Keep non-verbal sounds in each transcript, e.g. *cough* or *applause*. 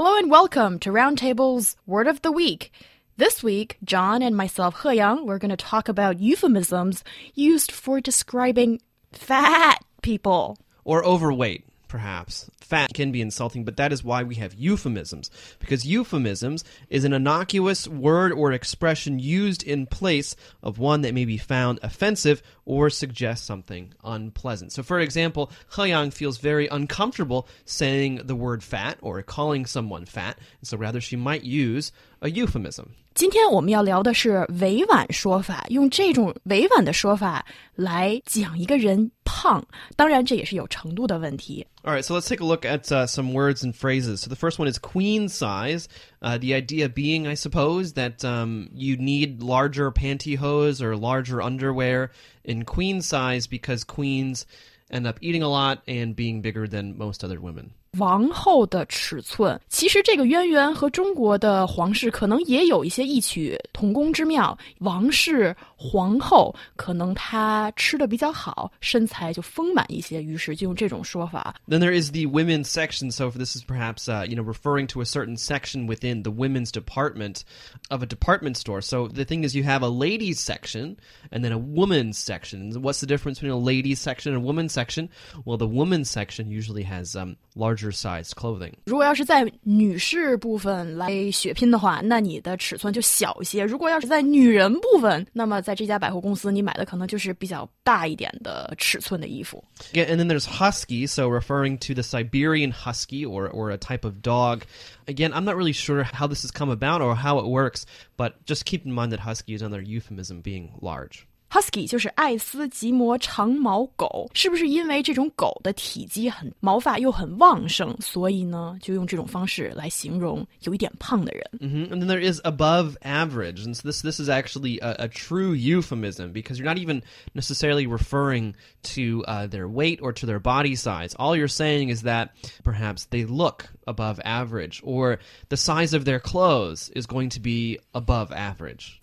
Hello and welcome to Roundtable's Word of the Week. This week, John and myself, He Yang, we're going to talk about euphemisms used for describing fat people. Or overweight, perhaps. Fat can be insulting, but that is why we have euphemisms. Because euphemisms is an innocuous word or expression used in place of one that may be found offensive or suggest something unpleasant. So, for example, He Yang feels very uncomfortable saying the word fat or calling someone fat, and so rather she might use a euphemism. 今天我们要聊的是委婉说法，用这种委婉的说法来讲一个人 胖，当然这也是有程度的问题。 All right, so let's take a look at uh, some words and phrases. So the first one is queen size. Uh, the idea being, I suppose, that um, you need larger pantyhose or larger underwear in queen size because queens end up eating a lot and being bigger than most other women. 王后的尺寸，其实这个渊源和中国的皇室可能也有一些异曲同工之妙。王室皇后可能她吃的比较好，身材就丰满一些，于是就用这种说法。 Then there is the women's section. So this is perhaps uh, you know referring to a certain section within the women's department of a department store. So the thing is, you have a ladies section and then a woman's section. What's the difference between a ladies section and a woman's section? Well, the woman's section usually has um, larger sized clothing. 如果要是在女士部分来血拼的话，那你的尺寸就小一些；如果要是在女人部分，那么在这家百货公司你买的可能就是比较大一点的尺寸的衣服。 Yeah, and then there's husky, so referring to the Siberian husky or, or a type of dog. Again, I'm not really sure how this has come about or how it works, but just keep in mind that husky is another euphemism being large. Husky 就是爱斯基摩长毛狗，是不是因为这种狗的体积很毛发又很旺盛，所以呢就用这种方式来形容有一点胖的人？ hmm And then there is above average, and so this this is actually a, a true euphemism because you're not even necessarily referring to uh, their weight or to their body size. All you're saying is that perhaps they look above average, or the size of their clothes is going to be above average.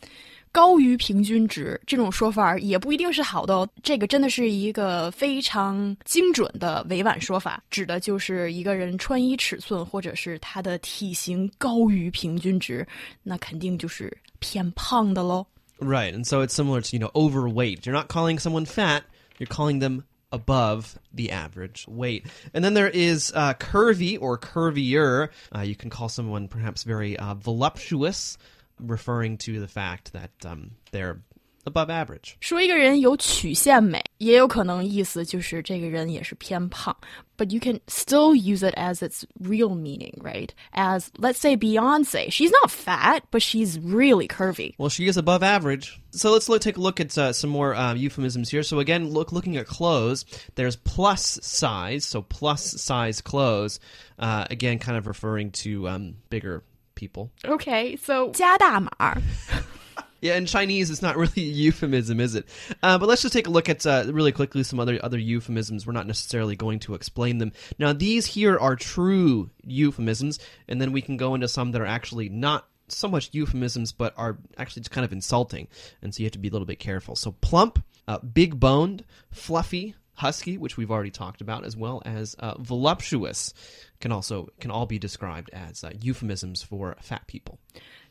高于平均值这种说法也不一定是好的哦。这个真的是一个非常精准的委婉说法，指的就是一个人穿衣尺寸或者是他的体型高于平均值，那肯定就是偏胖的喽。 Right, and so it's similar to you know overweight. You're not calling someone fat; you're calling them above the average weight. And then there is uh, curvy or curvier. Uh, you can call someone perhaps very uh, voluptuous, referring to the fact that um, they're above average. 说一个人有曲线美，也有可能意思就是这个人也是偏胖。But you can still use it as its real meaning, right? As let's say Beyonce, she's not fat, but she's really curvy. Well, she is above average. So let's look, take a look at uh, some more uh, euphemisms here. So again, look looking at clothes. There's plus size, so plus size clothes. Uh, again, kind of referring to um, bigger people. Okay, so 加大码。 Yeah, in Chinese, it's not really a *laughs* euphemism, is it? Uh, but let's just take a look at uh, really quickly some other other euphemisms. We're not necessarily going to explain them now. These here are true euphemisms, and then we can go into some that are actually not so much euphemisms, but are actually just kind of insulting, and so you have to be a little bit careful. So plump, uh, big boned, fluffy, husky, which we've already talked about, as well as uh, voluptuous, can also can all be described as uh, euphemisms for fat people.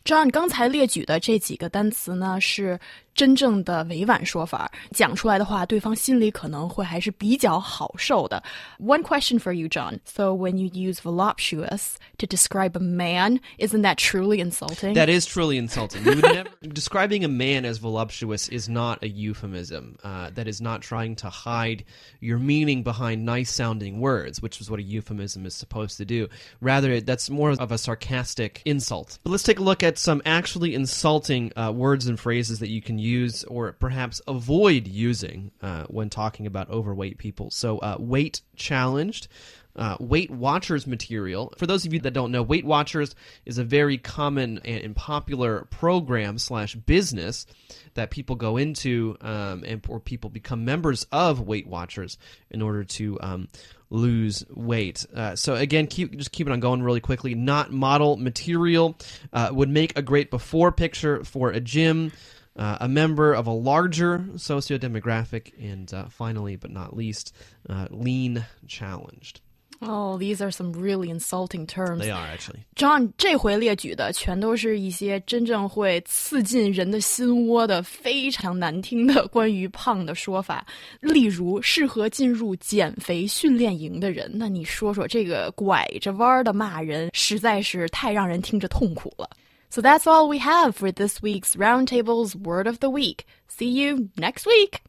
John 刚才列举的这几个单词呢，是真正的委婉说法，讲出来的话，对方心里可能会还是比较好受的。One question for you, John. So when you use voluptuous to describe a man, isn't that truly insulting? That is truly insulting. You would never, *laughs* describing a man as voluptuous is not a euphemism. Uh, that is not trying to hide your meaning behind nice sounding words, which is what a euphemism is supposed to do. Rather, that's more of a sarcastic insult. But let's take a look at some actually insulting uh, words and phrases that you can use or perhaps avoid using uh, when talking about overweight people. So, uh, weight challenged uh, Weight Watchers material. For those of you that don't know, Weight Watchers is a very common and, popular program slash business that people go into um, and or people become members of Weight Watchers in order to um, lose weight. Uh, so again, keep just keep it on going really quickly. Not model material uh, would make a great before picture for a gym. Uh, a member of a larger socio demographic, and uh, finally, but not least, uh, lean challenged. Oh, these are some really insulting terms. They are actually. John 这回列举的全都是一些真正会刺进人的心窝的非常难听的关于胖的说法，例如适合进入减肥训练营的人。那你说说这个拐着弯的骂人，实在是太让人听着痛苦了。So that's all we have for this week's Roundtable's Word of the Week. See you next week.